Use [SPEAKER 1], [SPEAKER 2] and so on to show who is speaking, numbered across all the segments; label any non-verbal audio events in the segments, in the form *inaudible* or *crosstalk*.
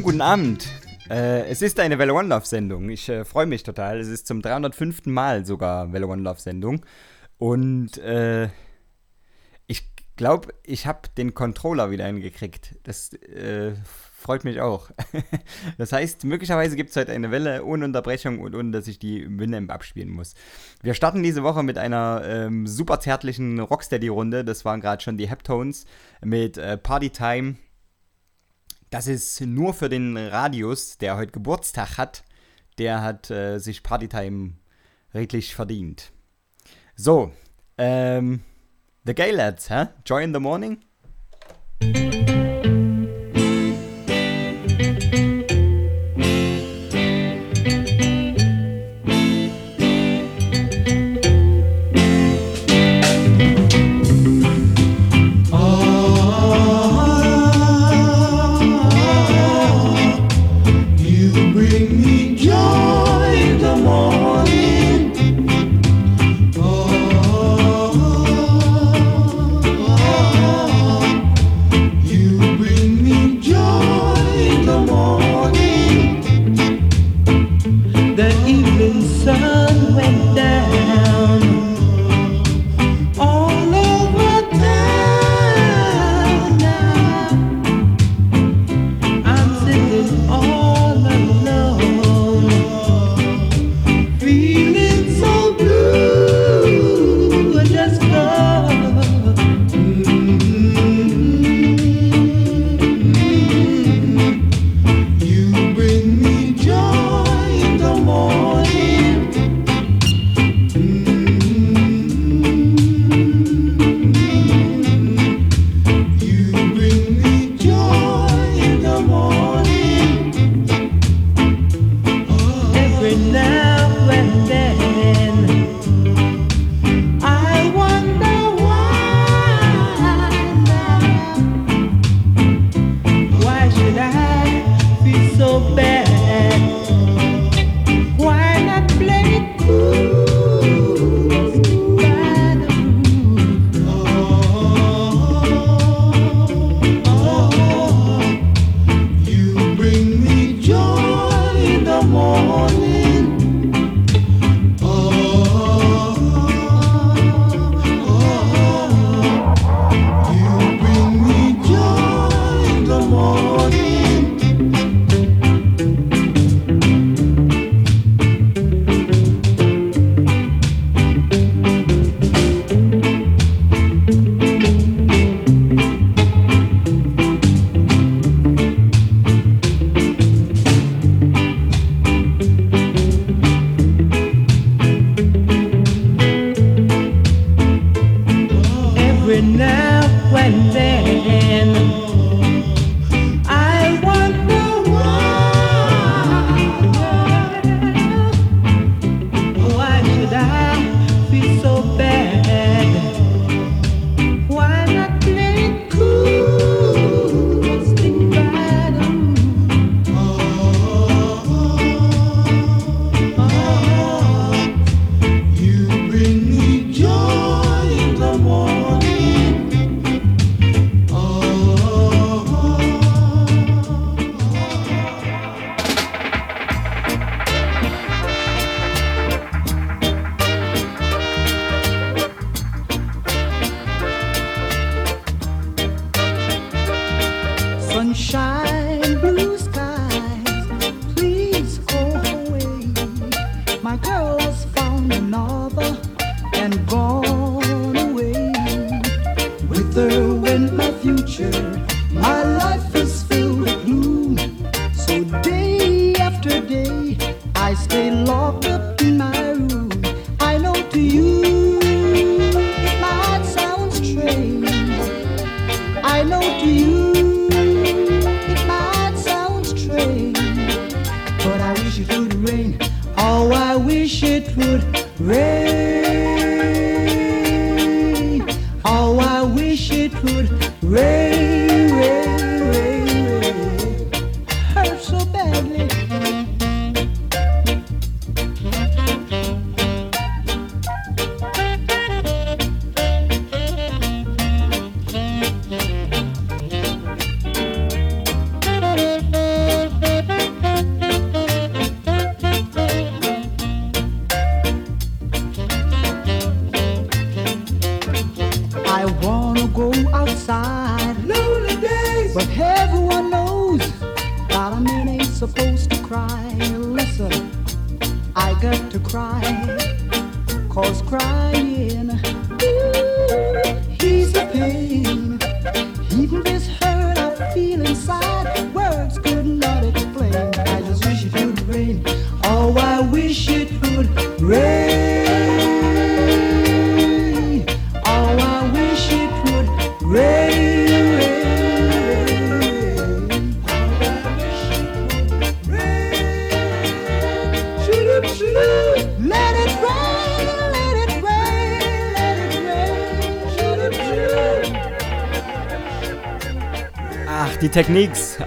[SPEAKER 1] Schönen guten Abend. Äh, es ist eine Welle One Love Sendung. Ich äh, freue mich total. Es ist zum 305. Mal sogar Welle One Love Sendung. Und äh, ich glaube, ich habe den Controller wieder hingekriegt. Das äh, freut mich auch. *laughs* das heißt, möglicherweise gibt es heute eine Welle ohne Unterbrechung und ohne, dass ich die Winamp abspielen muss. Wir starten diese Woche mit einer ähm, super zärtlichen Rocksteady-Runde. Das waren gerade schon die Heptones mit äh, Party Time das ist nur für den Radius, der heute Geburtstag hat. Der hat äh, sich Partytime redlich verdient. So, ähm, The Gay Lads, hä? Joy in the Morning?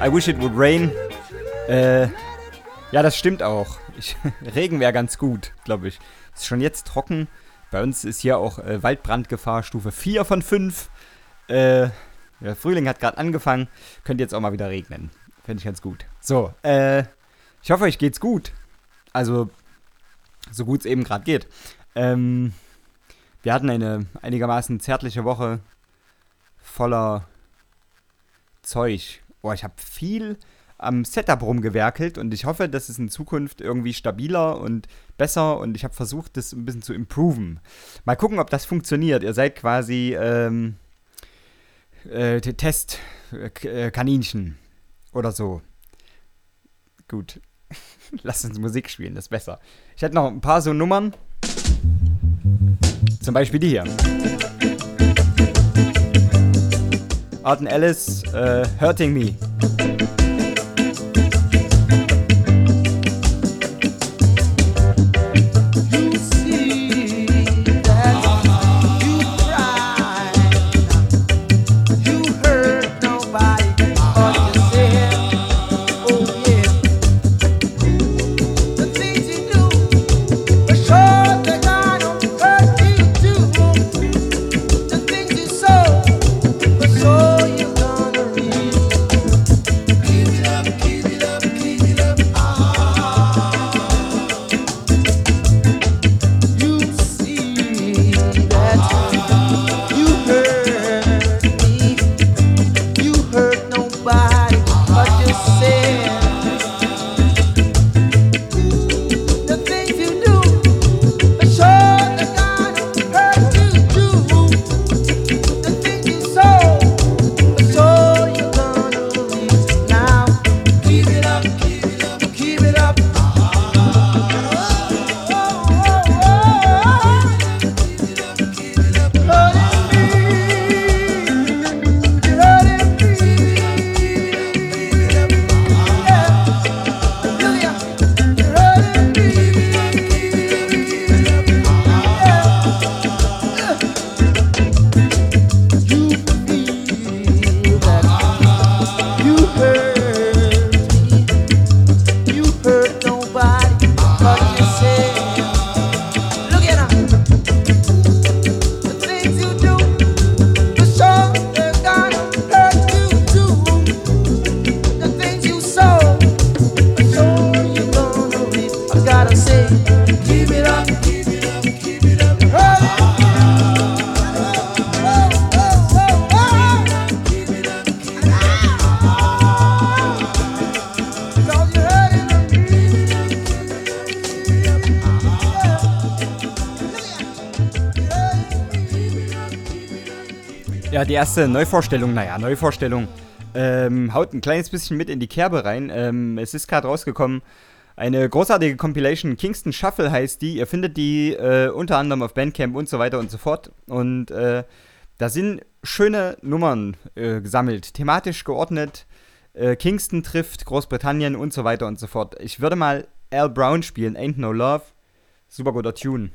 [SPEAKER 2] I wish it would rain.
[SPEAKER 3] Äh, ja, das stimmt auch. Ich, *laughs* Regen wäre ganz gut, glaube ich. Ist schon jetzt trocken. Bei uns ist hier auch äh, Waldbrandgefahr Stufe 4 von 5. Äh, der Frühling hat gerade angefangen. Könnte jetzt auch mal wieder regnen. Fände ich ganz gut. So, äh, ich hoffe, euch geht's gut. Also, so gut es eben gerade geht. Ähm, wir hatten eine einigermaßen zärtliche Woche voller Zeug. Boah, ich habe viel am Setup rumgewerkelt und ich hoffe, dass es in Zukunft irgendwie stabiler und besser und ich habe versucht, das ein bisschen zu improven. Mal gucken, ob das funktioniert. Ihr seid quasi ähm, äh, Test-Kaninchen oder so. Gut. *laughs* Lasst uns Musik spielen, das ist besser. Ich hätte noch ein paar so Nummern. Zum Beispiel die hier. Arden Ellis, äh, Hurting Me. Die erste Neuvorstellung, naja, Neuvorstellung, ähm, haut ein kleines bisschen mit in die Kerbe rein. Ähm, es ist gerade rausgekommen, eine großartige Compilation, Kingston Shuffle heißt die. Ihr findet die äh, unter anderem auf Bandcamp und so weiter und so fort. Und äh, da sind schöne Nummern äh, gesammelt, thematisch geordnet. Äh, Kingston trifft Großbritannien und so weiter und so fort. Ich würde mal Al Brown spielen, Ain't No Love. Super guter Tune.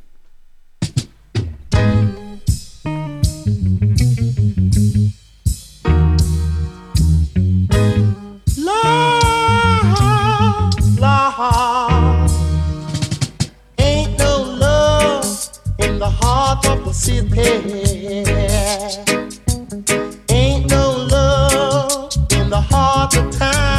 [SPEAKER 4] The heart of the city. Ain't no love in the heart of town.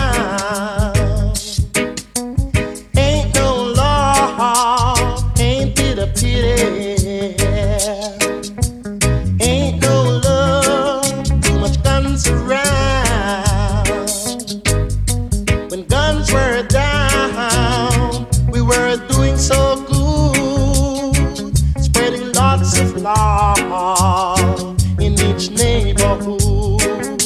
[SPEAKER 4] in each neighborhood.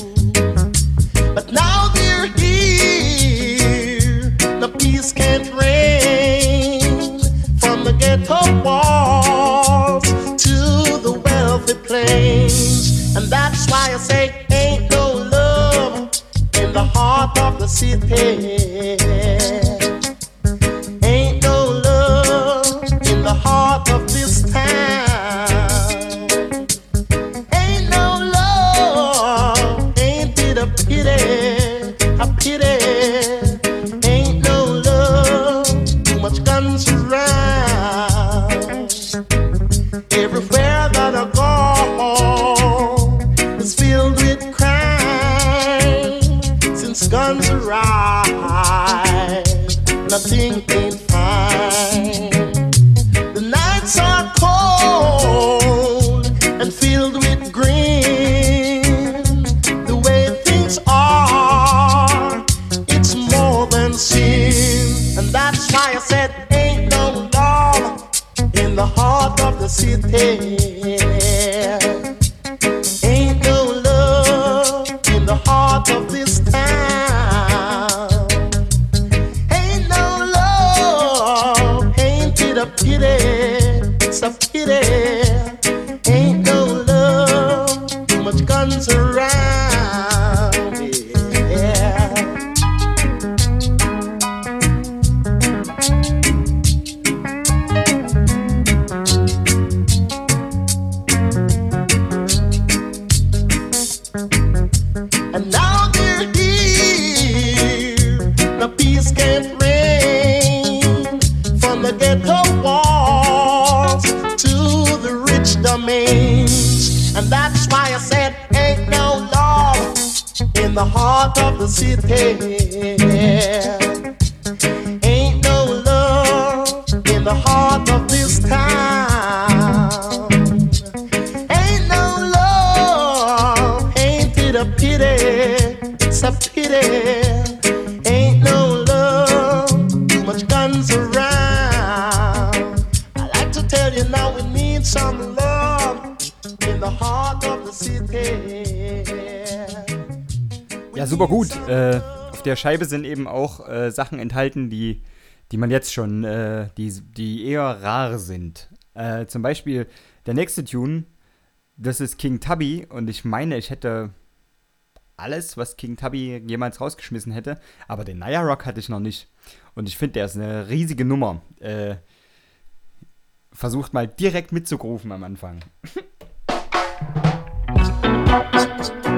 [SPEAKER 4] But now they're here, the peace can't reign from the ghetto walls to the wealthy plains. And that's why I say, ain't no love in the heart of the city.
[SPEAKER 3] der Scheibe sind eben auch äh, Sachen enthalten, die, die man jetzt schon, äh, die, die eher rar sind. Äh, zum Beispiel der nächste Tune, das ist King Tubby und ich meine, ich hätte alles, was King Tubby jemals rausgeschmissen hätte, aber den Naya Rock hatte ich noch nicht. Und ich finde, der ist eine riesige Nummer. Äh, versucht mal direkt mitzugrufen am Anfang. *laughs*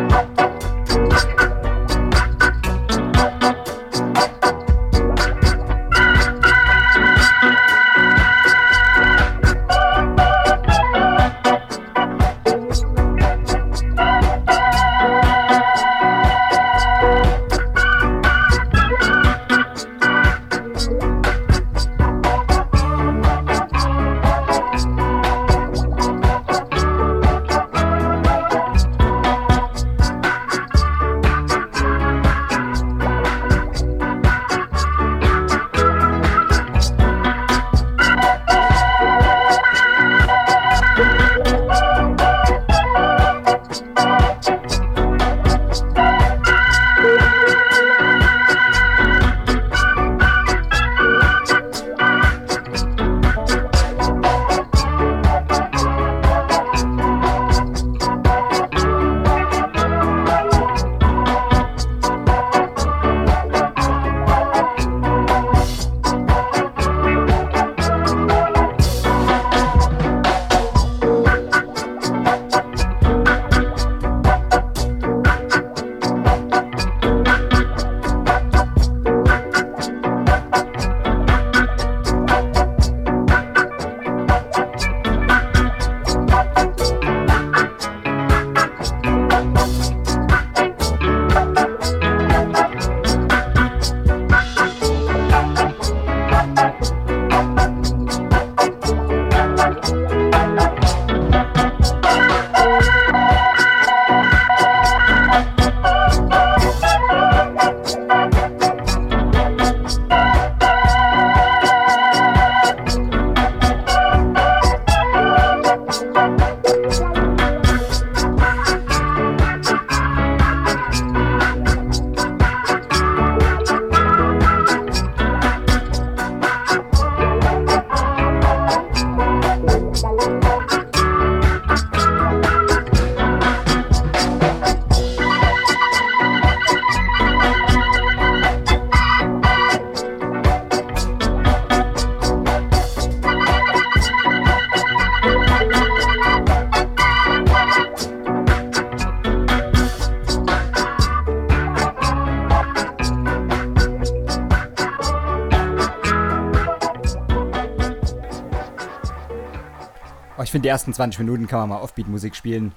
[SPEAKER 3] finde, die ersten 20 Minuten kann man mal Offbeat-Musik spielen.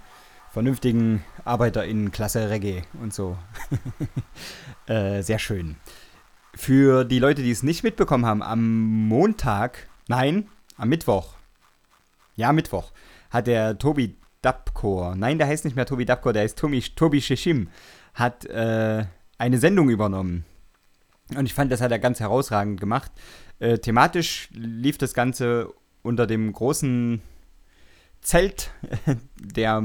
[SPEAKER 3] Vernünftigen ArbeiterInnen, Klasse Reggae und so. *laughs* äh, sehr schön. Für die Leute, die es nicht mitbekommen haben, am Montag, nein, am Mittwoch, ja, Mittwoch, hat der Tobi Dapkor, nein, der heißt nicht mehr Tobi Dapkor, der heißt Tobi, Tobi Shishim, hat äh, eine Sendung übernommen. Und ich fand, das hat er ganz herausragend gemacht. Äh, thematisch lief das Ganze unter dem großen Zelt *laughs* der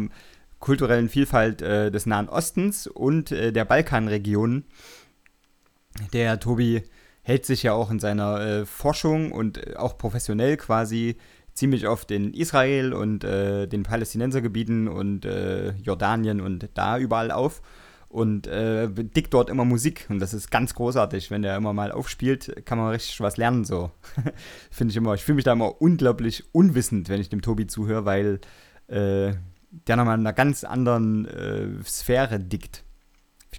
[SPEAKER 3] kulturellen Vielfalt äh, des Nahen Ostens und äh, der Balkanregion. Der Tobi hält sich ja auch in seiner äh, Forschung und äh, auch professionell quasi ziemlich oft in Israel und äh, den Palästinensergebieten und äh, Jordanien und da überall auf und äh, dickt dort immer Musik und das ist ganz großartig, wenn der immer mal aufspielt, kann man richtig was lernen so. *laughs* Finde ich immer, ich fühle mich da immer unglaublich unwissend, wenn ich dem Tobi zuhöre, weil äh, der nochmal in einer ganz anderen äh, Sphäre dickt.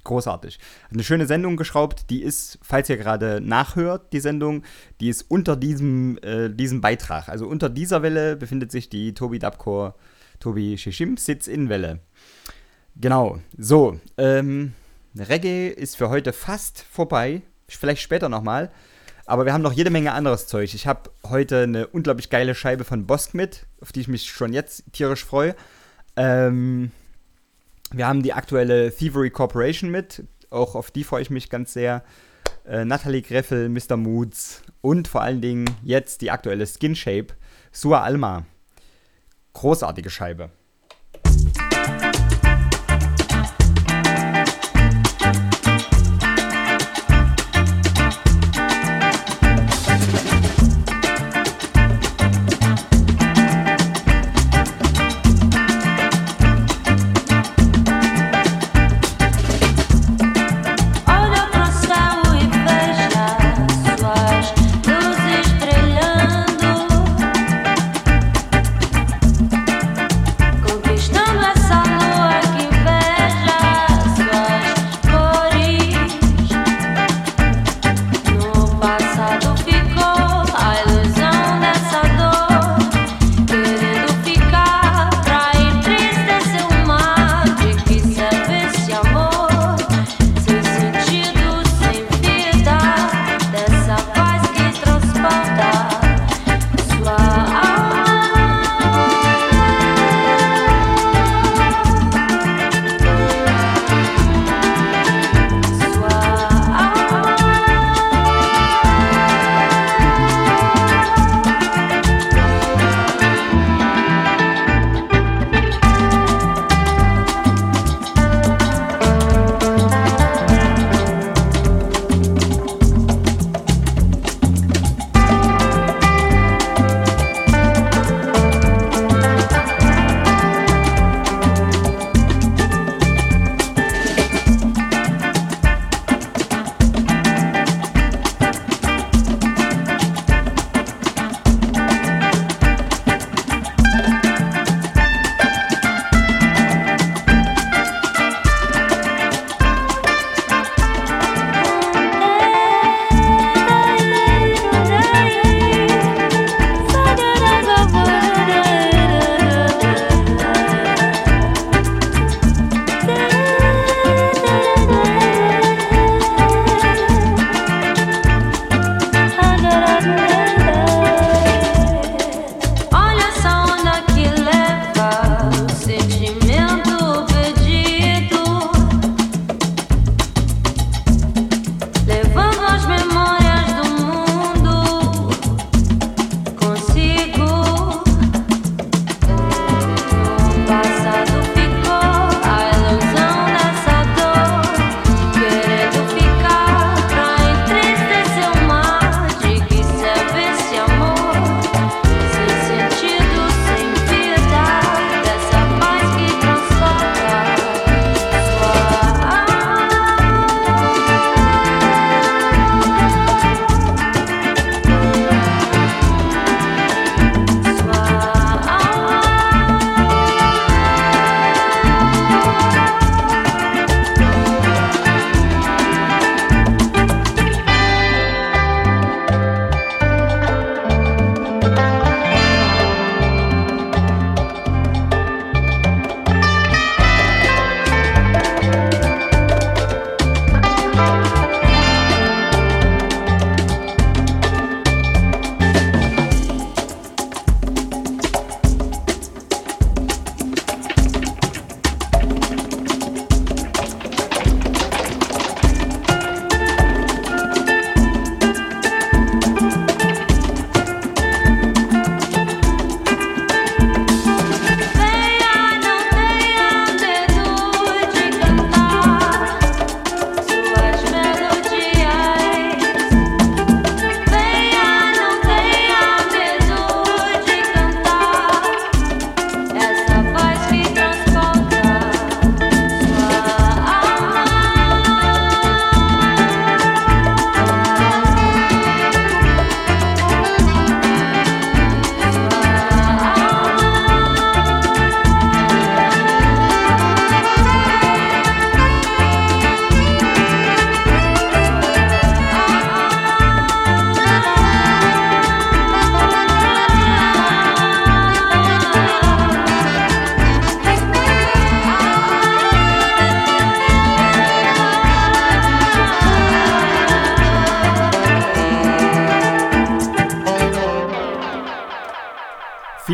[SPEAKER 3] Großartig. Hat eine schöne Sendung geschraubt, die ist, falls ihr gerade nachhört, die Sendung, die ist unter diesem, äh, diesem Beitrag. Also unter dieser Welle befindet sich die Tobi Dabkor, Tobi Shishim Sitz-In-Welle. Genau, so. Ähm, Reggae ist für heute fast vorbei. Vielleicht später nochmal. Aber wir haben noch jede Menge anderes Zeug. Ich habe heute eine unglaublich geile Scheibe von Bosk mit, auf die ich mich schon jetzt tierisch freue. Ähm, wir haben die aktuelle Thievery Corporation mit. Auch auf die freue ich mich ganz sehr. Äh, Natalie Greffel, Mr. Moods und vor allen Dingen jetzt die aktuelle Skin Shape, Sua Alma. Großartige Scheibe.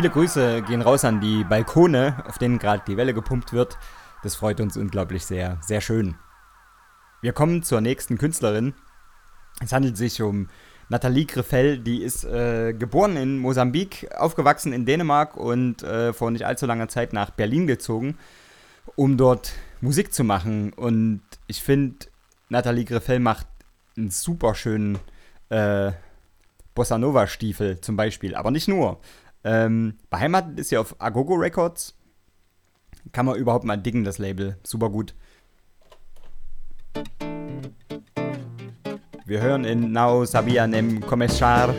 [SPEAKER 3] Viele Grüße gehen raus an die Balkone, auf denen gerade die Welle gepumpt wird. Das freut uns unglaublich sehr. Sehr schön. Wir kommen zur nächsten Künstlerin. Es handelt sich um Nathalie Greffel, die ist äh, geboren in Mosambik, aufgewachsen in Dänemark und äh, vor nicht allzu langer Zeit nach Berlin gezogen, um dort Musik zu machen. Und ich finde, Nathalie Greffel macht einen super schönen äh, Bossa Nova Stiefel zum Beispiel, aber nicht nur. Ähm, beheimatet ist sie auf Agogo Records. Kann man überhaupt mal diggen, das Label. Super gut. Wir hören in Now Sabia Nem Começar.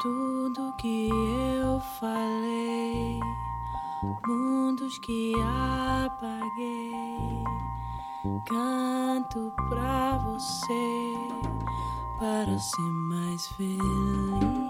[SPEAKER 5] Tudo que eu falei, mundos que apaguei. Canto pra você para ser mais feliz.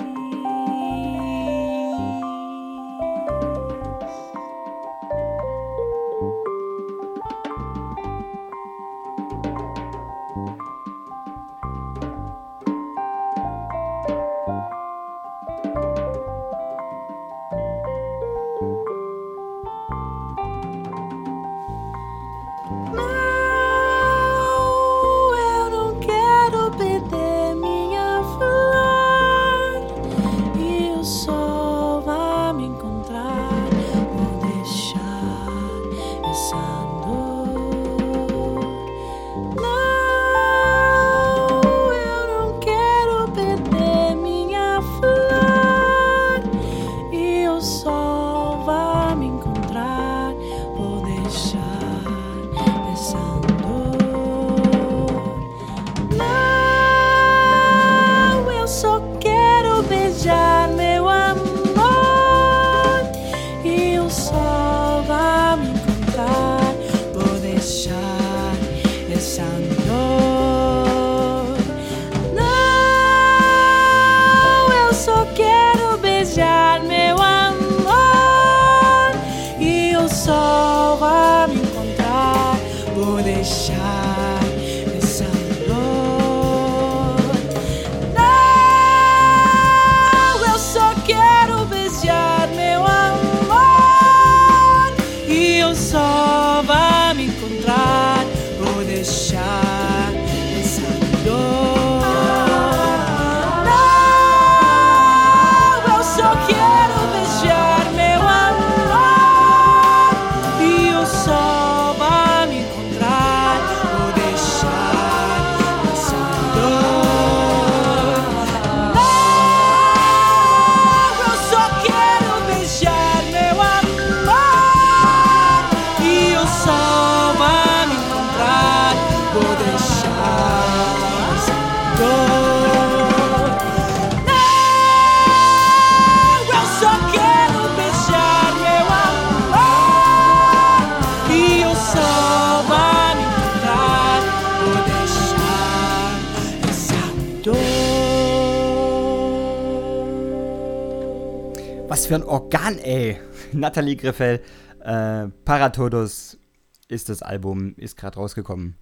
[SPEAKER 3] Nathalie Griffel, äh, Paratodos ist das Album, ist gerade rausgekommen.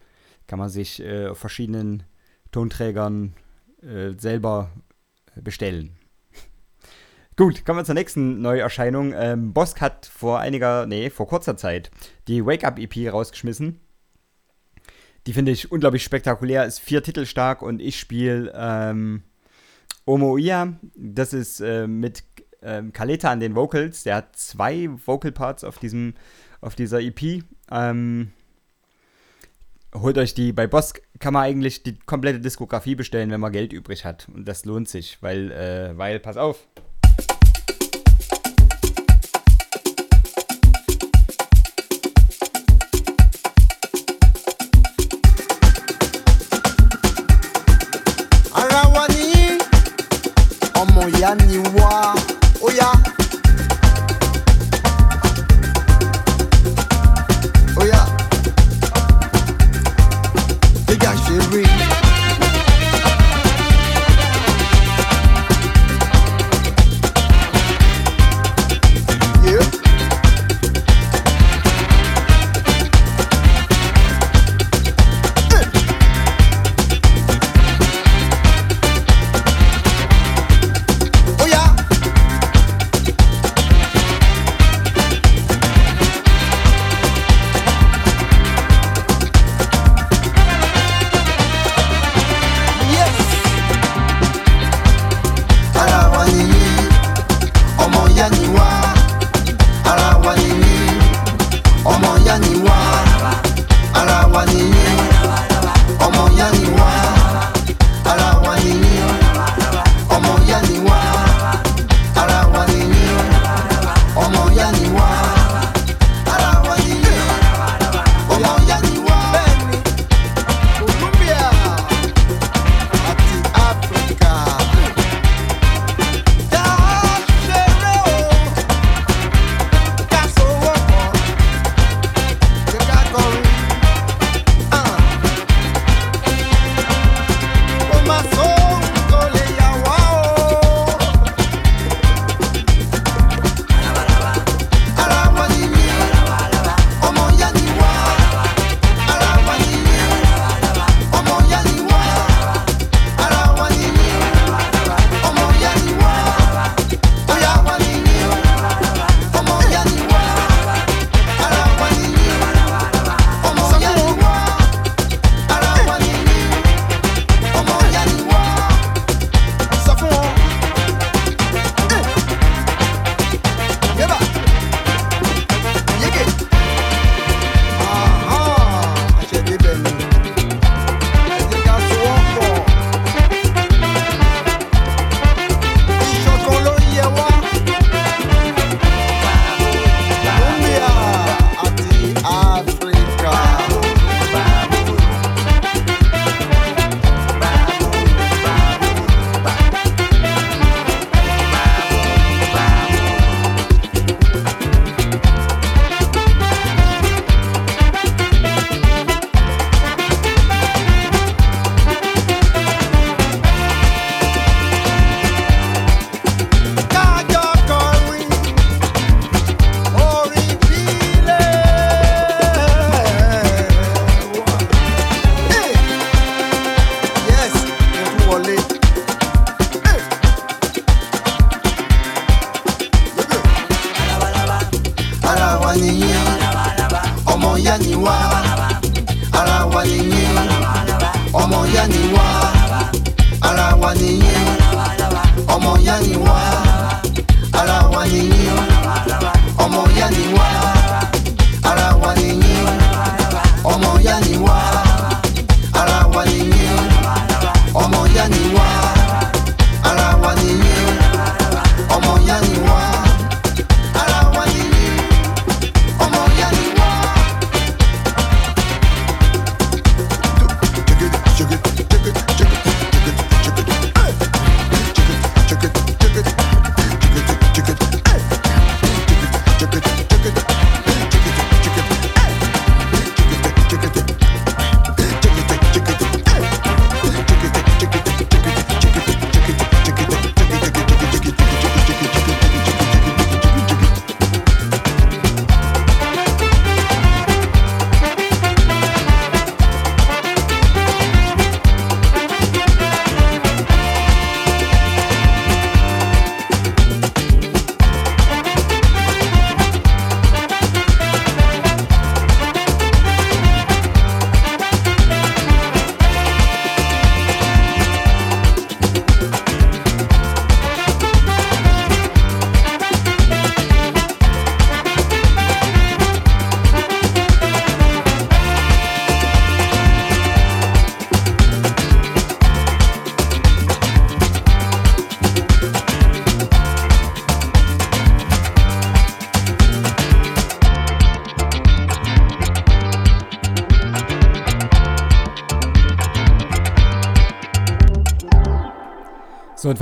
[SPEAKER 3] Kann man sich äh, auf verschiedenen Tonträgern äh, selber bestellen. *laughs* Gut, kommen wir zur nächsten Neuerscheinung. Ähm, Bosk hat vor einiger, nee, vor kurzer Zeit die Wake Up EP rausgeschmissen. Die finde ich unglaublich spektakulär, ist vier Titel stark und ich spiele ähm, Omoia. Das ist äh, mit ähm, Kaleta an den Vocals. Der hat zwei Vocal Parts auf, diesem, auf dieser EP. Ähm, holt euch die. Bei Boss kann man eigentlich die komplette Diskografie bestellen, wenn man Geld übrig hat. Und das lohnt sich, weil, äh, weil, pass auf.
[SPEAKER 4] ara wa Yeah.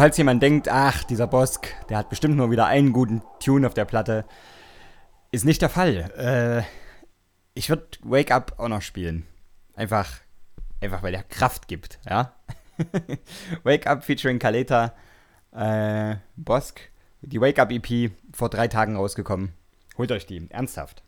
[SPEAKER 3] falls jemand denkt, ach, dieser Bosk, der hat bestimmt nur wieder einen guten Tune auf der Platte, ist nicht der Fall. Äh, ich würde Wake Up auch noch spielen. Einfach, einfach weil er Kraft gibt, ja. *laughs* Wake Up featuring Kaleta, äh, Bosk. Die Wake Up EP vor drei Tagen rausgekommen. Holt euch die, ernsthaft.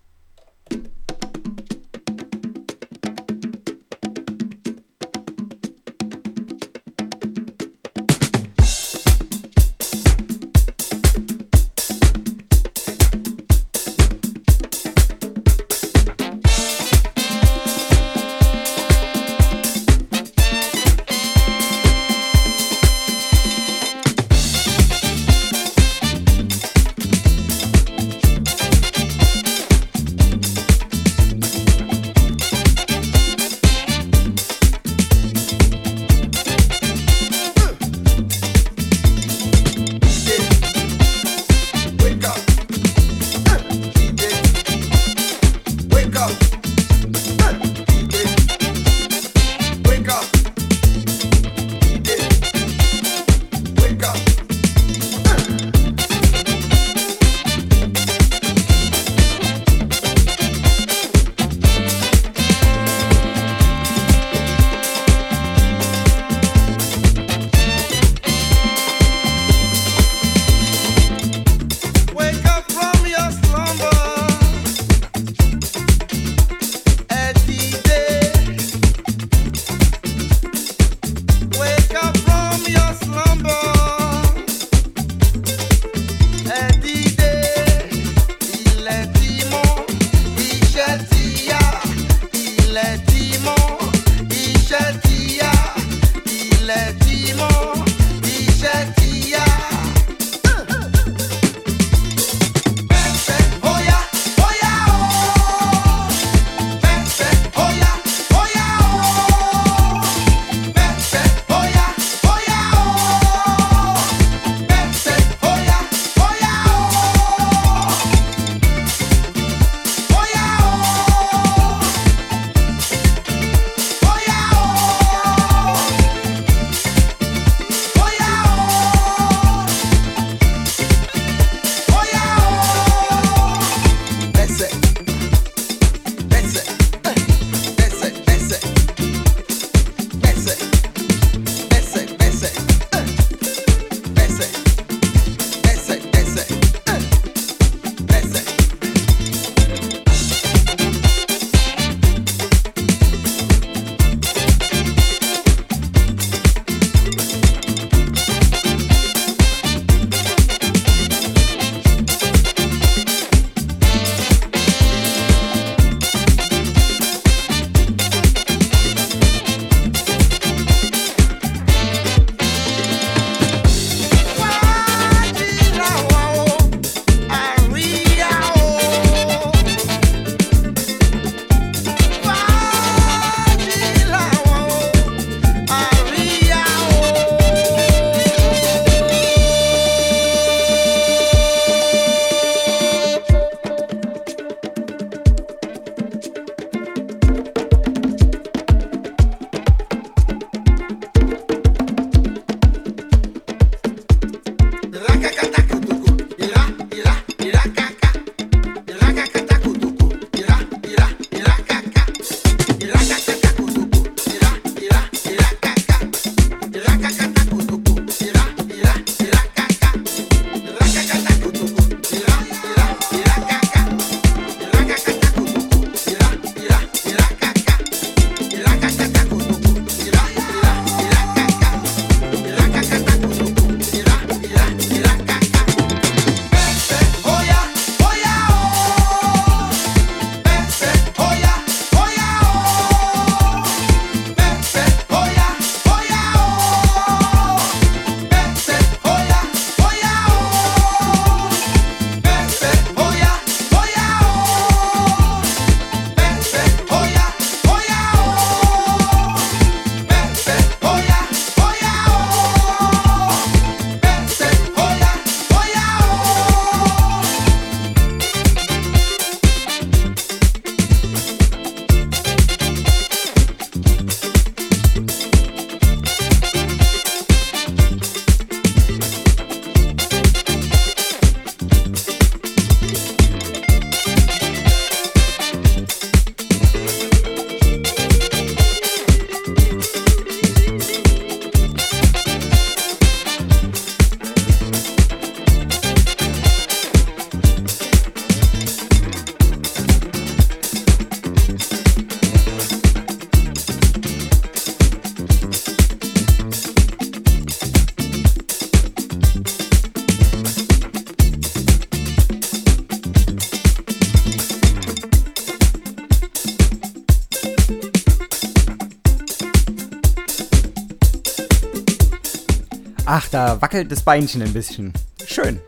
[SPEAKER 3] Wackelt das Beinchen ein bisschen. Schön.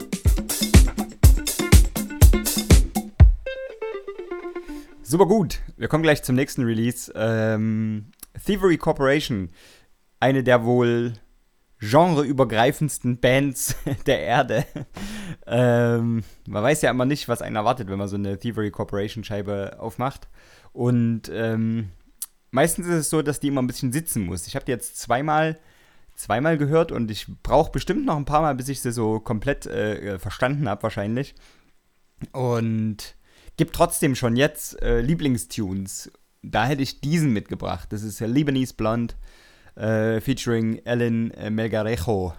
[SPEAKER 3] Super gut. Wir kommen gleich zum nächsten Release. Ähm, Thievery Corporation. Eine der wohl genreübergreifendsten Bands *laughs* der Erde. ähm, man weiß ja immer nicht, was einen erwartet, wenn man so eine Thievery Corporation Scheibe aufmacht. Und ähm, meistens ist es so, dass die immer ein bisschen sitzen muss. Ich habe die jetzt zweimal, zweimal gehört und ich brauche bestimmt noch ein paar Mal, bis ich sie so komplett äh, verstanden habe, wahrscheinlich. Und gibt trotzdem schon jetzt äh, Lieblingstunes. Da hätte ich diesen mitgebracht. Das ist Lebanese Blonde äh, featuring Ellen äh, Melgarejo.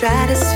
[SPEAKER 6] To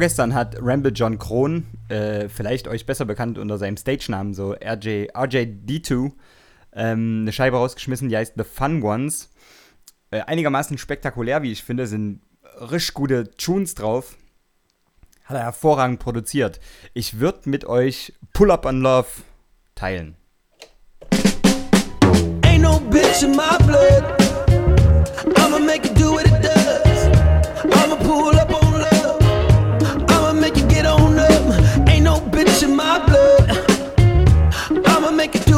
[SPEAKER 3] vorgestern hat Ramble John Kron, äh, vielleicht euch besser bekannt unter seinem Stage-Namen, so RJ, RJD2, ähm, eine Scheibe rausgeschmissen, die heißt The Fun Ones. Äh, einigermaßen spektakulär, wie ich finde, sind richtig gute Tunes drauf. Hat er hervorragend produziert. Ich würde mit euch Pull Up on Love teilen.
[SPEAKER 2] Ain't no bitch in my blood. I'ma make it do it I'ma make it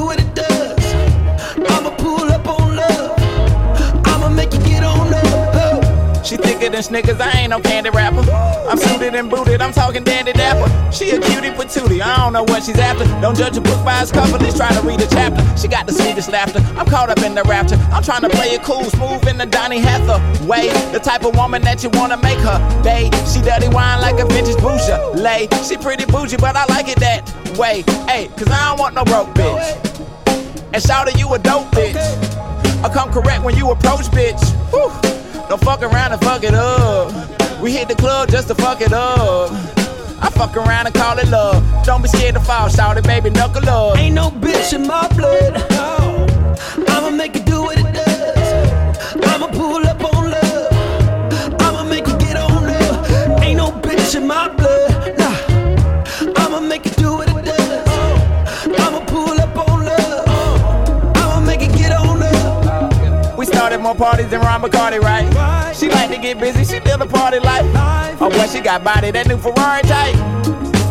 [SPEAKER 7] She thicker than Snickers, I ain't no candy rapper. I'm suited and booted, I'm talking dandy dapper. She a cutie patootie, I don't know what she's after. Don't judge a book by its cover, let's try to read a chapter. She got the sweetest laughter, I'm caught up in the rapture. I'm trying to play it cool, smooth in the Donny Hathaway. Way. The type of woman that you wanna make her babe. She dirty wine like a vintage bougie. Lay, she pretty bougie, but I like it that way. Hey, cause I don't want no broke bitch. And shout at you a dope bitch. I come correct when you approach, bitch. Whew. Don't fuck around and fuck it up. We hit the club just to fuck it up. I fuck around and call it love. Don't be scared to fall, shout it, baby, knuckle up.
[SPEAKER 2] Ain't no bitch in my blood. I'ma make it do what it does. I'ma pull up on love. I'ma make it get on up. Ain't no bitch in my blood.
[SPEAKER 7] More parties than Ron McCarty, right? She like to get busy, she live the party life. Oh, boy, she got body, that new Ferrari type.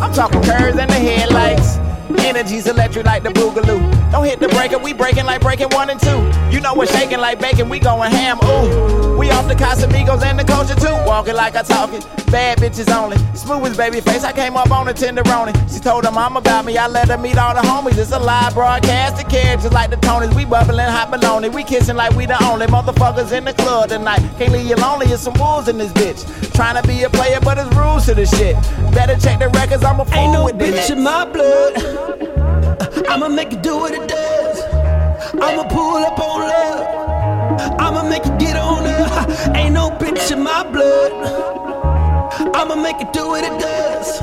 [SPEAKER 7] I'm talking curves and the headlights. Energy's electric like the Boogaloo. Don't hit the breaker, we breaking like breaking one and two. You know we're shaking like bacon, we going ham, ooh. We off the Casamigos and the culture too. Walking like I talking, bad bitches only. Smooth as baby face, I came up on a tenderoni. She told her mom about me, I let her meet all the homies. It's a live broadcast, the carriages like the Tonys. We bubbling hot baloney, we kissing like we the only motherfuckers in the club tonight. Can't leave you lonely, it's some wolves in this bitch. Trying to be a player, but it's rules to the shit. Better check the records, I'm a fool
[SPEAKER 2] Ain't no
[SPEAKER 7] with
[SPEAKER 2] bitch in my blood. I'ma make it do what it does. I'ma pull up on love. I'ma make it get on up. *laughs* Ain't no bitch in my blood. I'ma make it do what it does.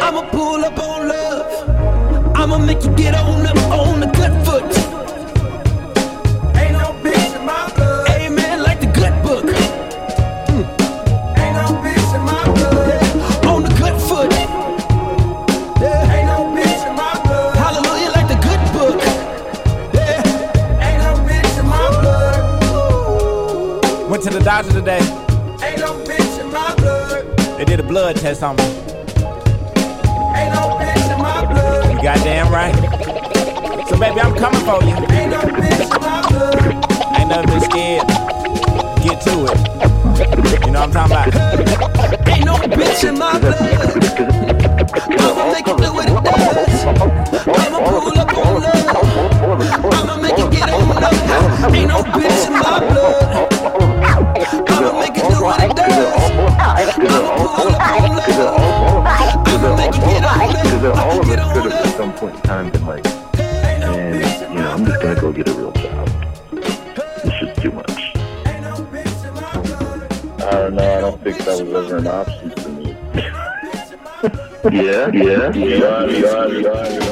[SPEAKER 2] I'ma pull up on love. I'ma make you get on up on the good foot.
[SPEAKER 7] Doctor today,
[SPEAKER 2] Ain't no bitch in my blood.
[SPEAKER 7] they did a blood test on me.
[SPEAKER 2] Ain't no bitch in my blood.
[SPEAKER 7] You goddamn right. So, baby, I'm coming for you.
[SPEAKER 2] Ain't no bitch in my blood.
[SPEAKER 7] Ain't nothing scared. Get to it. You know what I'm talking about?
[SPEAKER 2] Ain't no bitch in my blood.
[SPEAKER 8] Was ever an option for me. *laughs*
[SPEAKER 9] Yeah, yeah,
[SPEAKER 8] Yeah, yeah, yeah, yeah.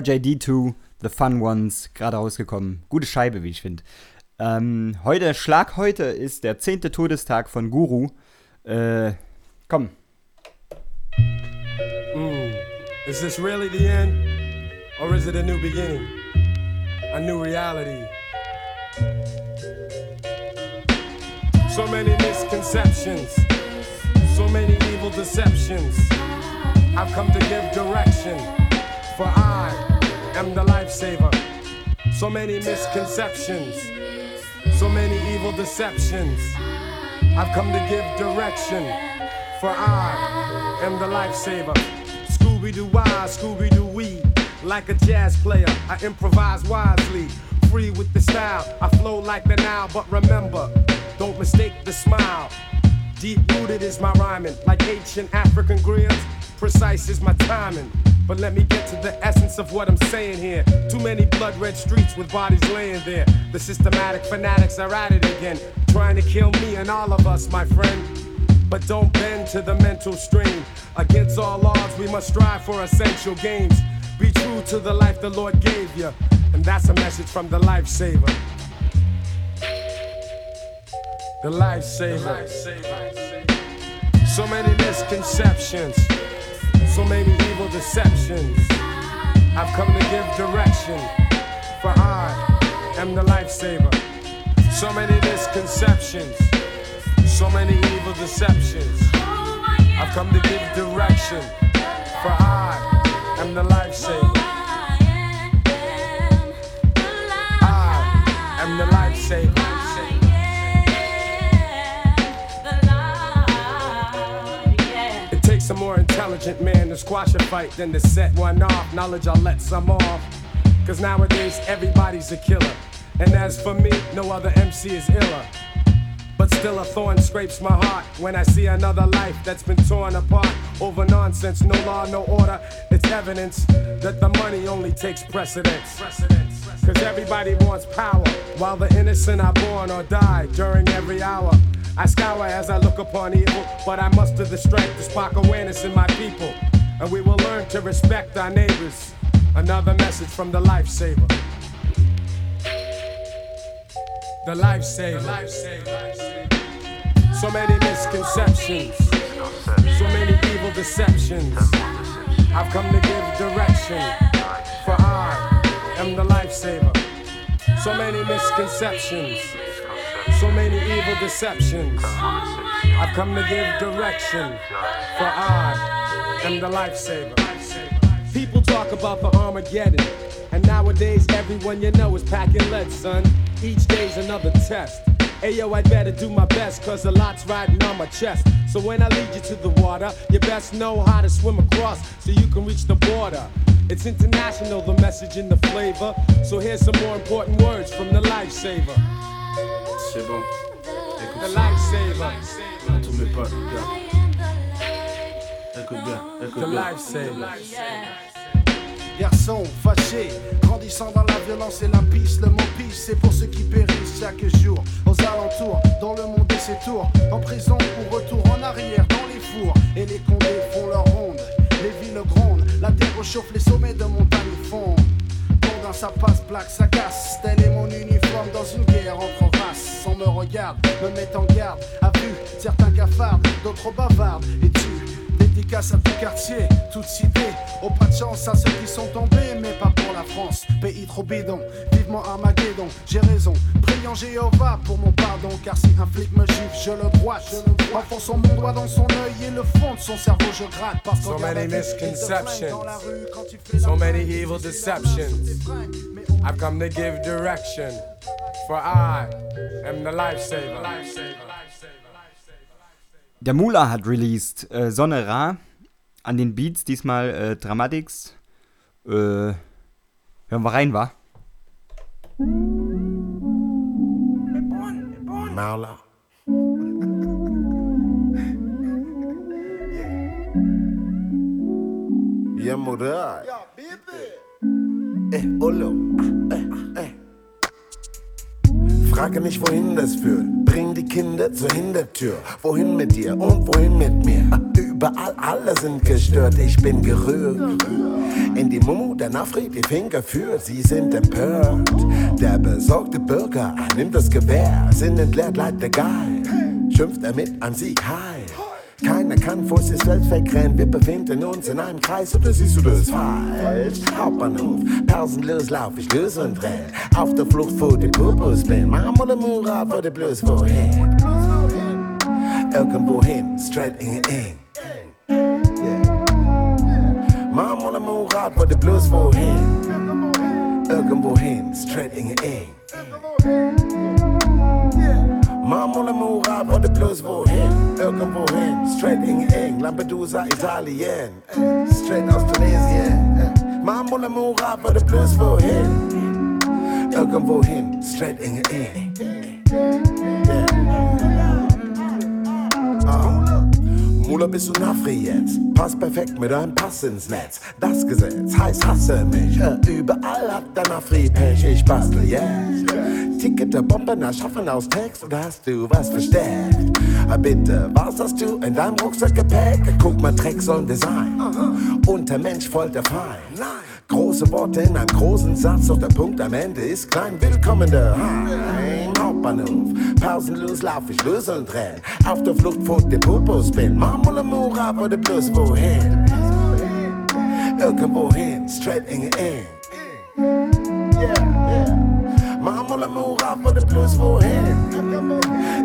[SPEAKER 3] RJD2, The Fun Ones, gerade rausgekommen. Gute Scheibe, wie ich finde. Ähm, heute, Schlag heute, ist der zehnte Todestag von Guru. Äh, komm.
[SPEAKER 10] Mm. Is this really the end? Or is it a new beginning? A new reality? So many misconceptions, so many evil deceptions. I've come to give direction, for I am the lifesaver. So many misconceptions, so many evil deceptions. I've come to give direction, for I am the lifesaver. Scooby Doo why, Scooby Doo wee. Like a jazz player, I improvise wisely. Free with the style, I flow like the Nile, but remember, don't mistake the smile. Deep rooted is my rhyming, like ancient African grills. Precise is my timing. But let me get to the essence of what I'm saying here. Too many blood red streets with bodies laying there. The systematic fanatics are at it again, trying to kill me and all of us, my friend. But don't bend to the mental strain. Against all odds, we must strive for essential gains. Be true to the life the Lord gave you. And that's a message from the lifesaver. The lifesaver. So many misconceptions, so many evil deceptions. I've come to give direction, for I am the lifesaver. So many misconceptions, so many evil deceptions. I've come to give direction, for I am the lifesaver. Intelligent man to squash a fight than to set one off. Knowledge, I'll let some off. Cause nowadays everybody's a killer. And as for me, no other MC is iller. But still, a thorn scrapes my heart when I see another life that's been torn apart over nonsense. No law, no order. It's evidence that the money only takes precedence. Cause everybody wants power, while the innocent are born or die during every hour. I scour as I look upon evil, but I muster the strength to spark awareness in my people. And we will learn to respect our neighbors. Another message from the lifesaver. The lifesaver. So many misconceptions, so many evil deceptions. I've come to give direction, for I am the lifesaver. So many misconceptions, so many evil deceptions. I've come to give direction, for I am the lifesaver. People talk about the Armageddon, and nowadays everyone you know is packing lead, son. Each day's another test. Ayo, I better do my best, cause a lot's riding on my chest. So when I lead you to the water, you best know how to swim across so you can reach the border. It's international, the message and the flavor. So here's some more important words from the lifesaver.
[SPEAKER 11] C'est bon.
[SPEAKER 10] The lifesaver.
[SPEAKER 11] À tous mes potes, gars. Écoute bien, écoute
[SPEAKER 10] The
[SPEAKER 11] bien.
[SPEAKER 12] Garçon fâché, grandissant dans la violence et la pisse, le mot pisse, c'est pour ceux qui périssent chaque jour. Aux alentours, dans le monde et ses tours, en prison ou retour en arrière dans les fours. Et les condés font leur ronde, les villes grondent, la terre chauffe, les sommets de montagnes fondent. Ça passe, plaque, ça casse. Tel est mon uniforme dans une guerre entre races. On me regarde, me met en garde. A vu certains cafardent, d'autres bavardent. Et tu Dédicace à tout quartier, toute cité. Au pas de chance à ceux qui sont tombés, mais pas pour la France. Pays trop bidon, vivement Armageddon. J'ai raison, priant Jéhovah pour mon pardon. Car si un flic me gifle, je le droite. Enfonçant mon doigt dans son œil et le fond de son cerveau, je gratte. Parce
[SPEAKER 10] So many misconceptions,
[SPEAKER 12] flingue dans la rue, quand tu fais
[SPEAKER 10] so many evil deceptions. I've come to give direction, for I am the lifesaver.
[SPEAKER 3] Der Mula hat released äh, Sonne Ra an den Beats, diesmal äh, Dramatics. Äh, hören wir rein, wa?
[SPEAKER 11] Marla. Ja, moral. Ey, Ullo. Ey, ey. Frage nicht, wohin das führt. Bring die Kinder zur Hintertür. Wohin mit dir und wohin mit mir? Über
[SPEAKER 13] überall alle sind gestört, ich bin gerührt. In die Mumu der Nafri die Finger führt, sie sind empört. Der besorgte Bürger nimmt das Gewehr, Sinn entleert, leid Geil. Schimpft er mit an Sieg heil. Keiner kann vor sich selbst wegrennen, wir befinden uns in einem Kreis, oder siehst du das falsch? Hauptbahnhof, pausenlos lauf ich los und renn. Auf der Flucht vor dem Kubus bin, Marmor und Murat wurde bloß wohin. Irgendwohin, straight in eng. Marmor und Murat wurde bloß wohin. Irgendwohin, straight in eng. Marmor und Murat wurde bloß wohin. Irgendwohin, straight in eng. Lampedusa, Italien. Straight aus Tunesien. Marmor und Murat wurde bloß wohin. Irgendwohin, straight in eng. Mula bist du Nafri jetzt. Pass perfekt mit deinem Pass ins Netz. Das Gesetz heißt hasse mich. Äh, überall hat der Nafri Pech. Ich bastel jetzt. Ticket der Bombe nach Schaffen aus Text oder hast du was versteckt? Äh, bitte, was hast du in deinem Rucksackgepäck? Guck mal, Dreck soll Design. Und der Mensch folgt der Feind. Große Worte in einem großen Satz, doch der Punkt am Ende ist klein. Willkommen daheim. Hauptbahnhof, pausenlos lauf ich los und renn. Auf der Flucht vor dem Popos bin. Marmor Mura wurde bloß wohin. Irgendwohin, straight in the eng. Marmor Mura wurde bloß wohin.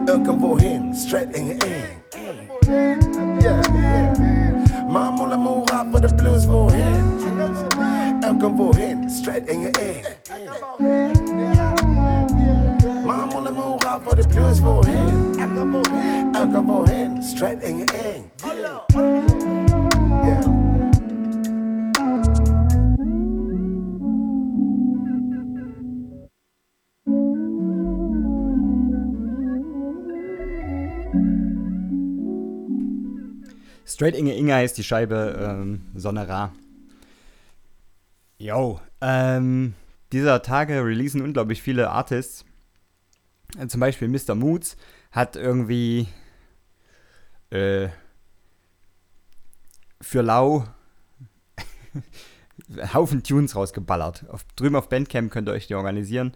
[SPEAKER 13] Irgendwohin, straight in the eng. Marmor Mura wurde bloß wohin. Irgendwohin, straight in the eng. Marmor Mura wurde bloß wohin. Irgendwohin, straight in the eng.
[SPEAKER 3] Straight Inge Inge heißt die Scheibe ähm, Sonera. Yo, ähm, dieser Tage releasen unglaublich viele Artists. Äh, Zum Beispiel Mr. Moods hat irgendwie äh, für Lau *laughs* Haufen Tunes rausgeballert. Auf, drüben auf Bandcamp könnt ihr euch die organisieren.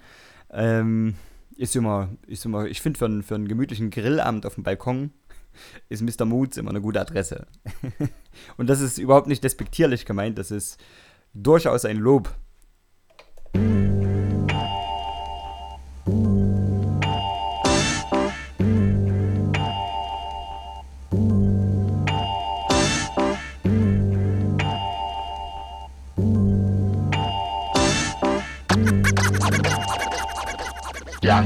[SPEAKER 3] Ähm, ist immer, ist immer, ich finde für, einen- für einen gemütlichen Grillabend auf dem Balkon ist Mr. Moods immer eine gute Adresse. *laughs* Und das ist überhaupt nicht despektierlich gemeint, das ist durchaus ein Lob.
[SPEAKER 14] Jack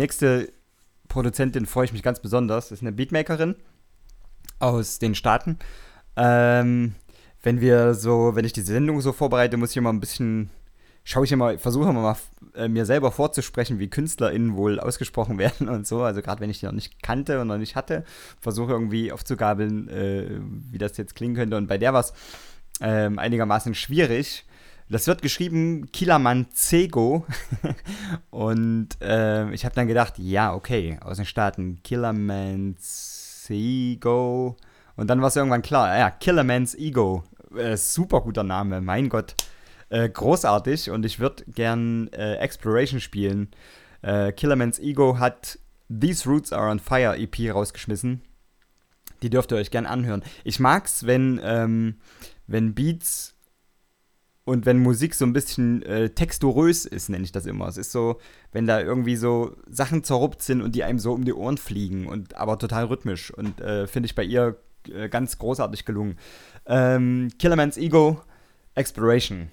[SPEAKER 3] nächste Produzentin freue ich mich ganz besonders. Das ist eine Beatmakerin aus den Staaten. Ähm, wenn wir so, wenn ich die Sendung so vorbereite, muss ich immer ein bisschen, schaue ich immer, versuche mal äh, mir selber vorzusprechen, wie KünstlerInnen wohl ausgesprochen *laughs* werden und so. Also gerade wenn ich die noch nicht kannte und noch nicht hatte, versuche irgendwie aufzugabeln, äh, wie das jetzt klingen könnte. Und bei der war es ähm, einigermaßen schwierig. Das wird geschrieben Kilamanzego. *laughs* und äh, ich habe dann gedacht, ja, okay, aus den Staaten. Kilamanzego. Und dann war es irgendwann klar, ja, Killerman's Ego. Äh, super guter Name, mein Gott. Äh, großartig und ich würde gern äh, Exploration spielen. Äh, Killerman's Ego hat These Roots Are on Fire EP rausgeschmissen. Die dürft ihr euch gern anhören. Ich mag's, wenn, ähm, wenn Beats und wenn Musik so ein bisschen äh, texturös ist, nenne ich das immer. Es ist so, wenn da irgendwie so Sachen zerruppt sind und die einem so um die Ohren fliegen und aber total rhythmisch. Und äh, finde ich bei ihr äh, ganz großartig gelungen. Ähm, Killerman's Ego, Exploration.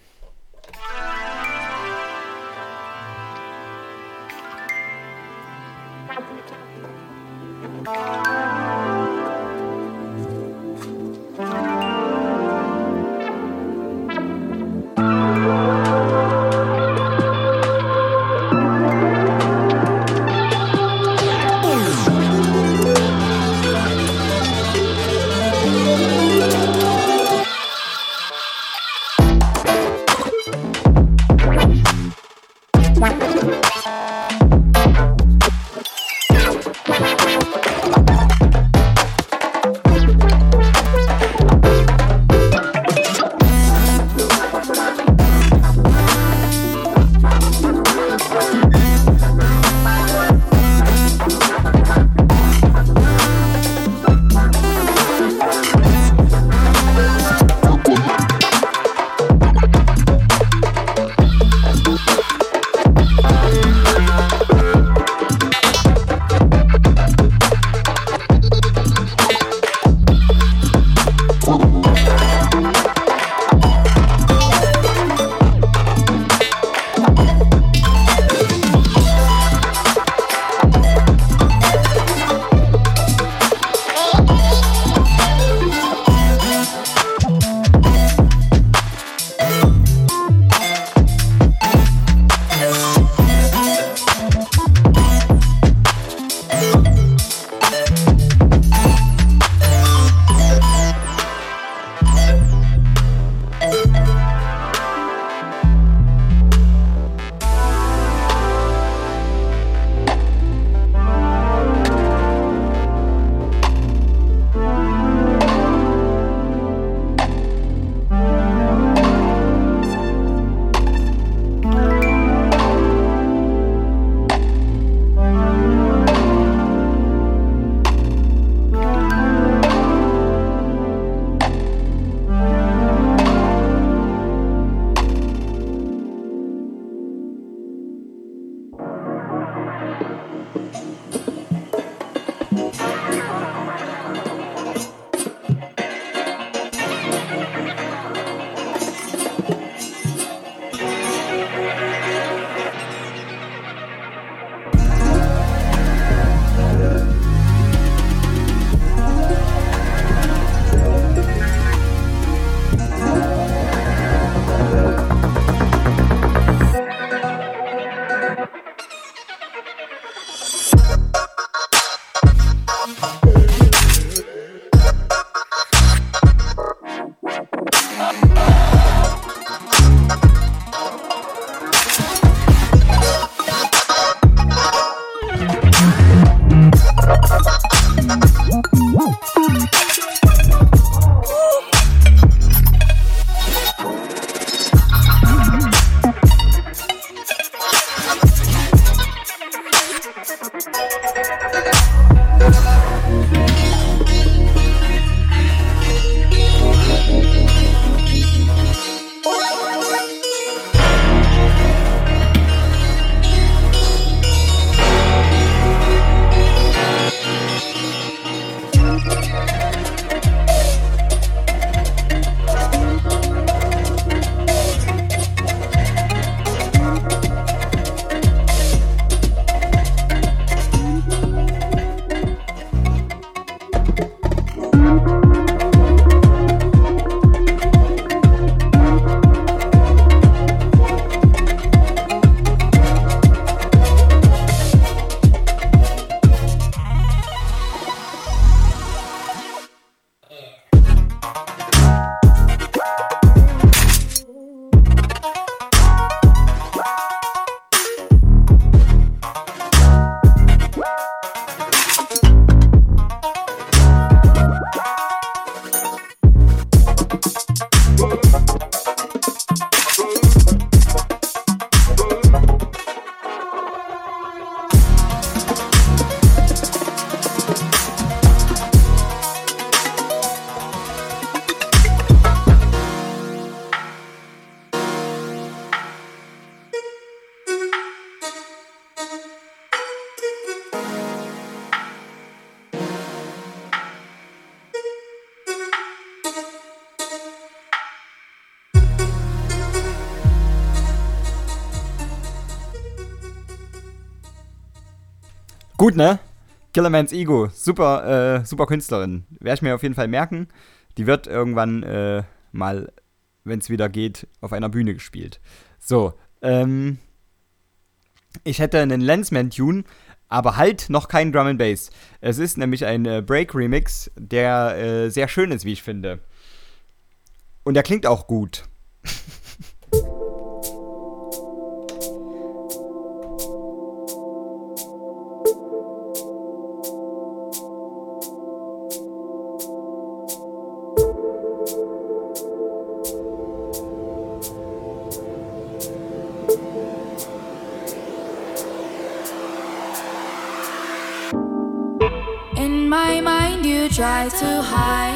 [SPEAKER 3] Gut, ne? Killermans Ego, super, äh, super Künstlerin. Werde ich mir auf jeden Fall merken. Die wird irgendwann äh, mal, wenn es wieder geht, auf einer Bühne gespielt. So, ähm, ich hätte einen Lensman-Tune, aber halt noch kein Drum and Bass. Es ist nämlich ein äh, Break-Remix, der äh, sehr schön ist, wie ich finde. Und der klingt auch gut. *laughs*
[SPEAKER 15] try to hide.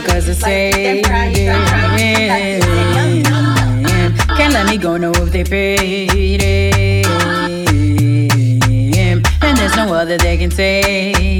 [SPEAKER 15] because the
[SPEAKER 16] same. Can't let me go, no, if they paid him. And there's no other they can take.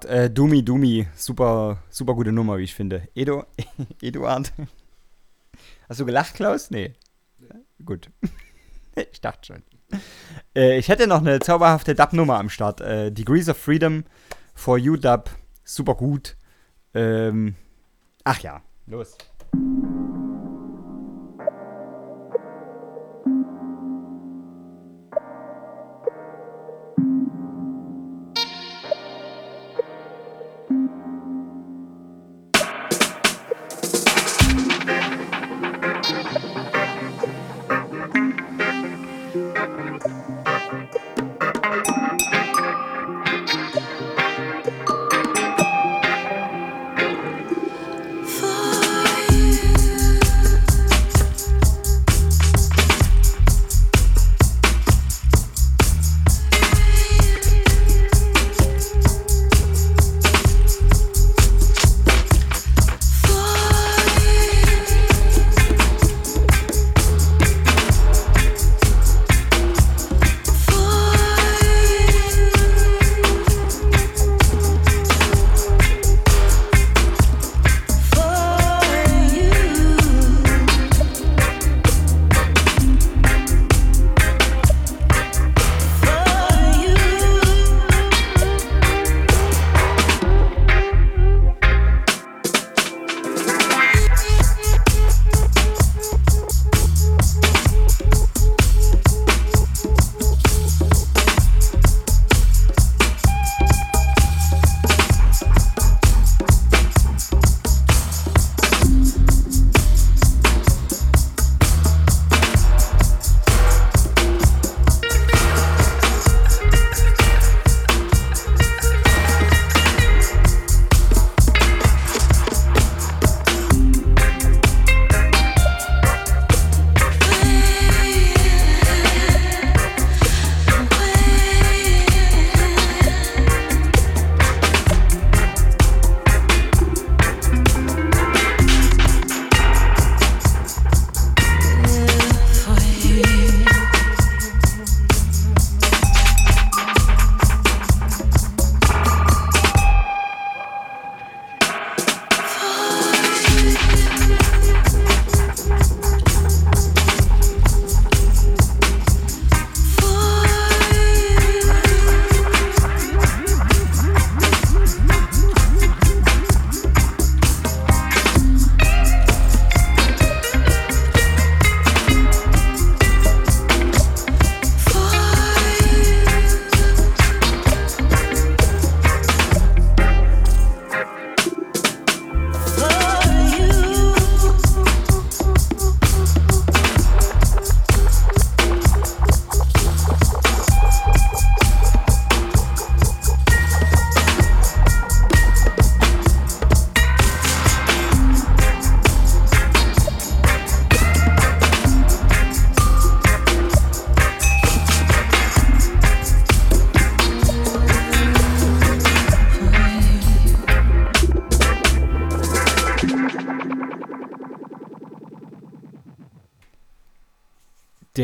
[SPEAKER 3] Eduard, äh, Dumi Dumi, super, super gute Nummer, wie ich finde. Edo, *laughs* Eduard. Hast du gelacht, Klaus? Nee. Ja, gut. *laughs* ich dachte schon. Äh, ich hätte noch eine zauberhafte Dub-Nummer am Start. Äh, Degrees of Freedom for You Dub, super gut. Ähm, ach ja, los.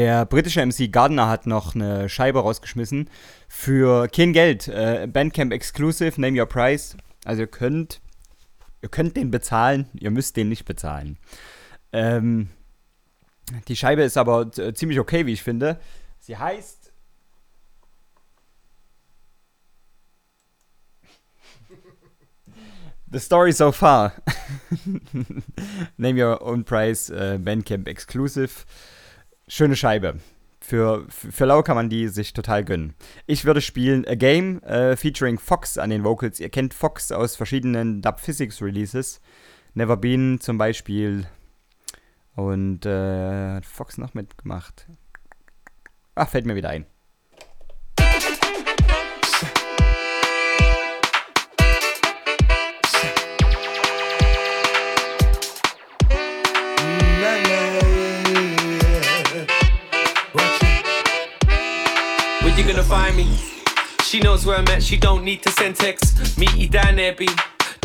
[SPEAKER 3] Der britische MC Gardner hat noch eine Scheibe rausgeschmissen für kein Geld. Äh, Bandcamp Exclusive, Name Your Price. Also ihr könnt, ihr könnt den bezahlen, ihr müsst den nicht bezahlen. Ähm, die Scheibe ist aber äh, ziemlich okay, wie ich finde. Sie heißt *laughs* The Story So Far. *laughs* Name Your Own Price, äh, Bandcamp Exclusive. Schöne Scheibe. Für, für, lau kann man die sich total gönnen. Ich würde spielen A Game äh, featuring Fox an den Vocals. Ihr kennt Fox aus verschiedenen Dub Physics Releases. Never Been zum Beispiel. Und äh, hat Fox noch mitgemacht. Ach, fällt mir wieder ein.
[SPEAKER 17] You gonna find me? She knows where I'm at, she don't need to send texts. Meet you down there, B.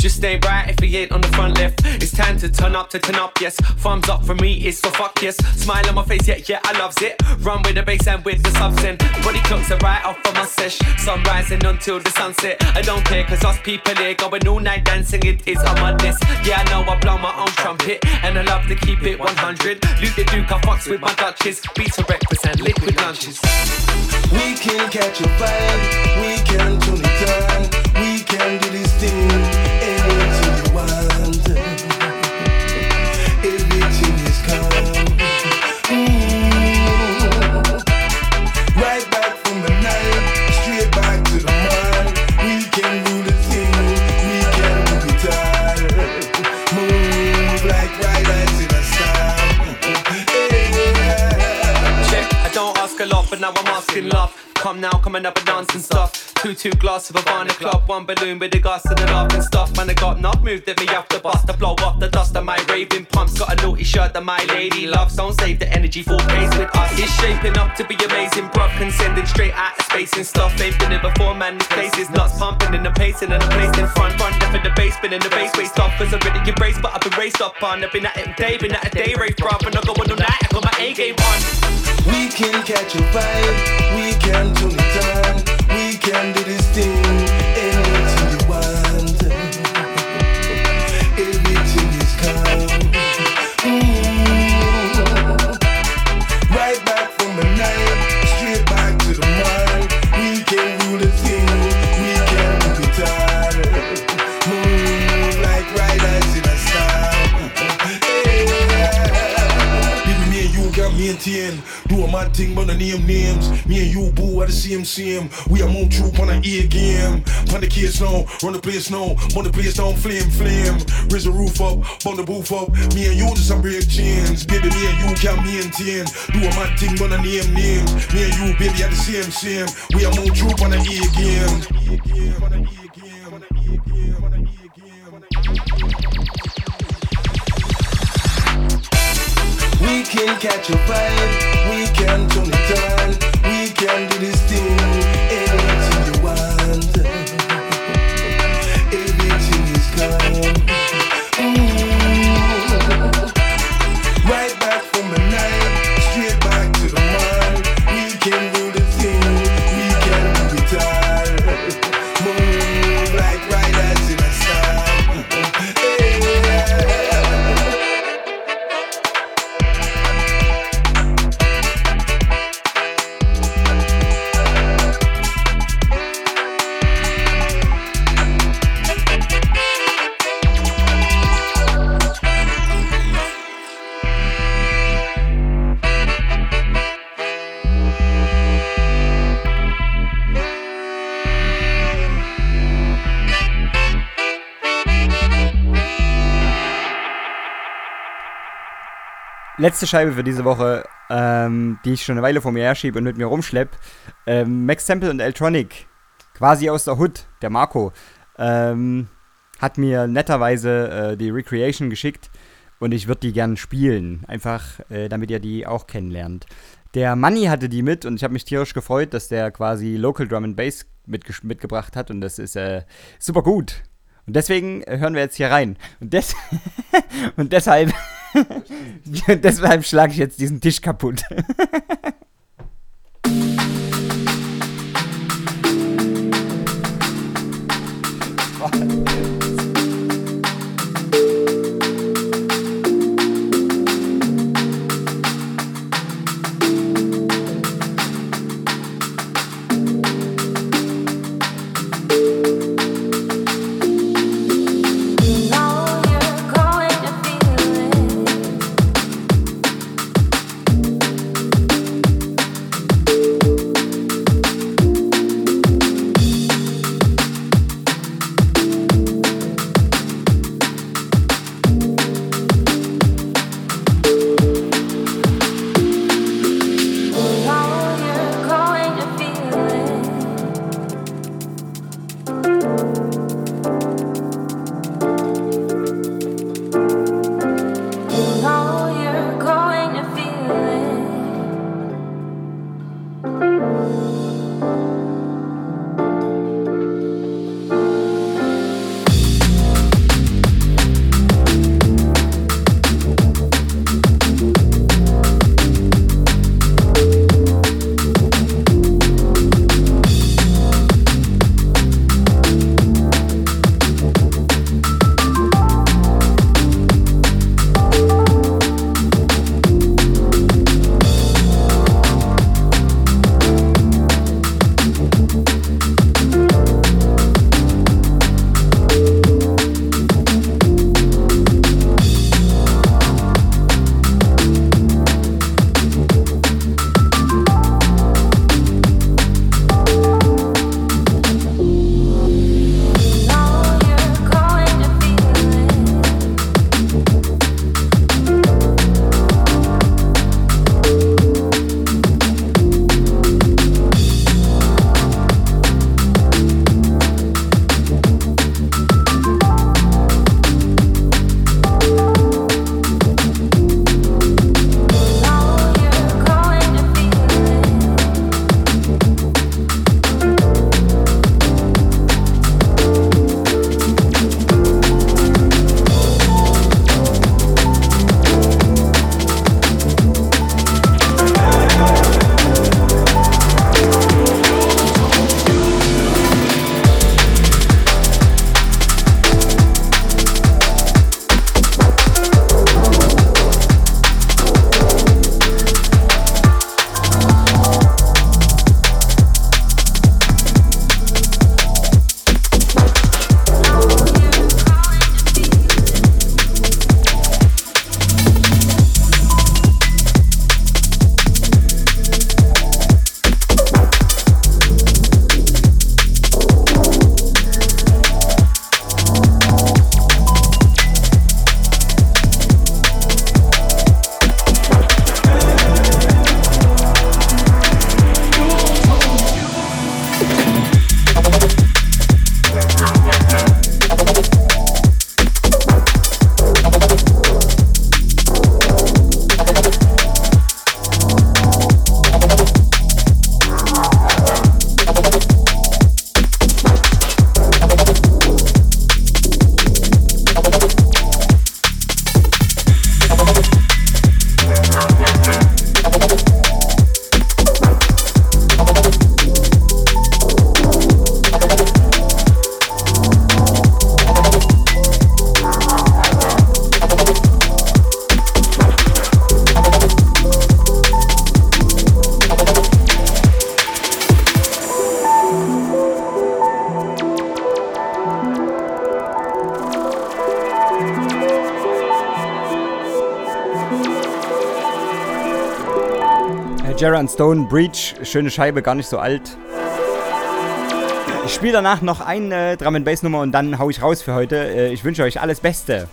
[SPEAKER 17] Just ain't right if he ain't on the front left. It's time to turn up, to turn up, yes. Thumbs up for me, it's for fuck, yes. Smile on my face, yeah, yeah, I loves it. Run with the bass and with the subs in. Body clocks are right off of my sesh. Sun rising until the sunset. I don't care, cause us people here going all night dancing, it is on my list. Yeah, I know I blow my own trumpet, and I love to keep it 100. Luke the Duke, I fucks with my Dutches. Beats breakfast and liquid lunches.
[SPEAKER 18] We can catch a vibe, we can tune it on, we can do this thing
[SPEAKER 17] but now I'm asking love. Come now, coming up and dance and stuff. Two two glass of a Havana Club, one balloon with the gas and laugh and stuff. Man, I got knocked, moved at me off the bus to blow off the dust of my raving pumps. Got a naughty shirt that my lady loves. Don't save the energy for pace with us. It's shaping up to be amazing, bruv. Can send it straight out of space and stuff. Ain't been here before, man. This place is nuts, pumping in the pacing and the place in front. Front left for the spin in the bass waist off. Cause I'm ready to embrace, but I've been raced up on. I've been at it day, been at a day rave, bruv. And I go on all night, I got my A game on.
[SPEAKER 18] We can catch a vibe, we can we can do this thing maintain. Do a mad thing, but the name names. Me and you, boo, at the same same. We are moon troop on an ear game. On the kids now, run the place now. On the place down, flame, flame. Raise the roof up, burn the booth up. Me and you just some break chains. Baby, me and you can maintain. Do a mad thing, but the name names. Me and you, baby, at the same same. We are moon troop on an ear game. We can catch a vibe, we can turn it on, we can do this
[SPEAKER 3] Letzte Scheibe für diese Woche, ähm, die ich schon eine Weile vor mir herschiebe und mit mir rumschlepp. Ähm, Max Temple und Eltronic, quasi aus der Hood, der Marco, ähm, hat mir netterweise äh, die Recreation geschickt und ich würde die gern spielen, einfach äh, damit ihr die auch kennenlernt. Der Manni hatte die mit und ich habe mich tierisch gefreut, dass der quasi Local Drum and Bass mitge mitgebracht hat und das ist äh, super gut. Und
[SPEAKER 19] deswegen hören wir jetzt hier rein. Und, des *laughs* und deshalb, *laughs* deshalb schlage ich jetzt diesen Tisch kaputt. *laughs* Jaron Stone, Breach, schöne Scheibe, gar nicht so alt. Ich spiele danach noch eine Drum and Bass Nummer und dann hau ich raus für heute. Äh, Ich wünsche euch alles Beste.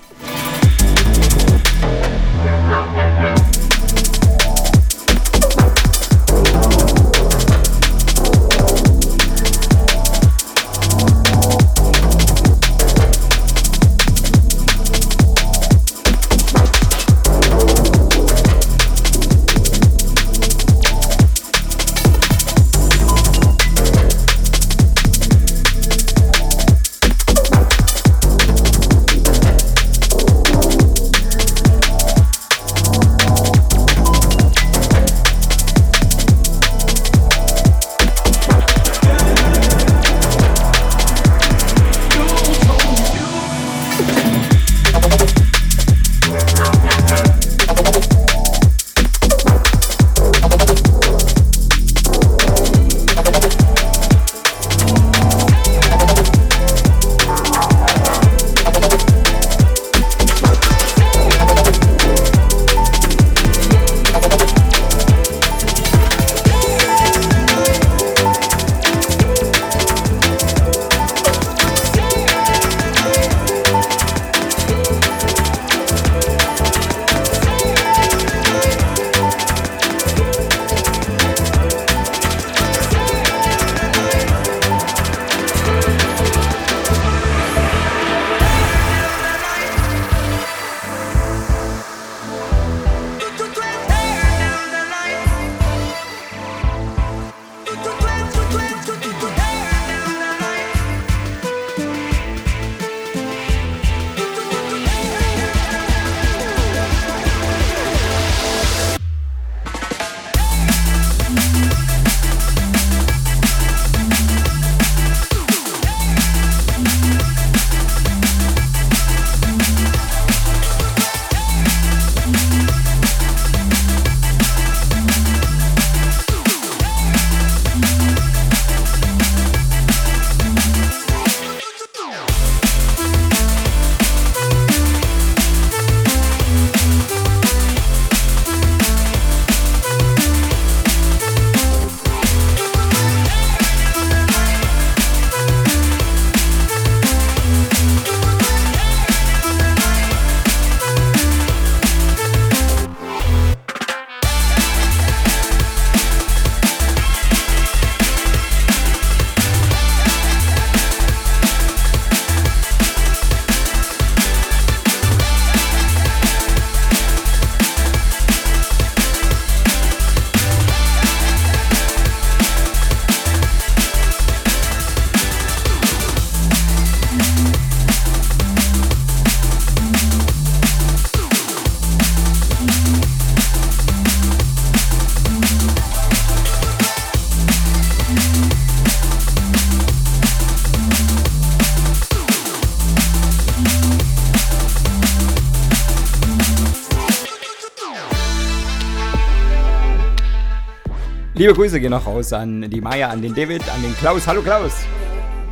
[SPEAKER 3] Liebe Grüße gehen noch raus an die Maya, an den David, an den Klaus. Hallo Klaus.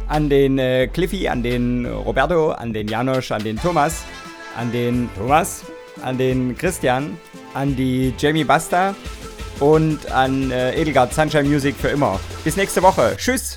[SPEAKER 3] An den äh, Cliffy, an den Roberto, an den Janosch, an den Thomas, an den Thomas, an den Christian, an die Jamie Basta und an äh, Edelgard Sunshine Music für immer. Bis nächste Woche. Tschüss.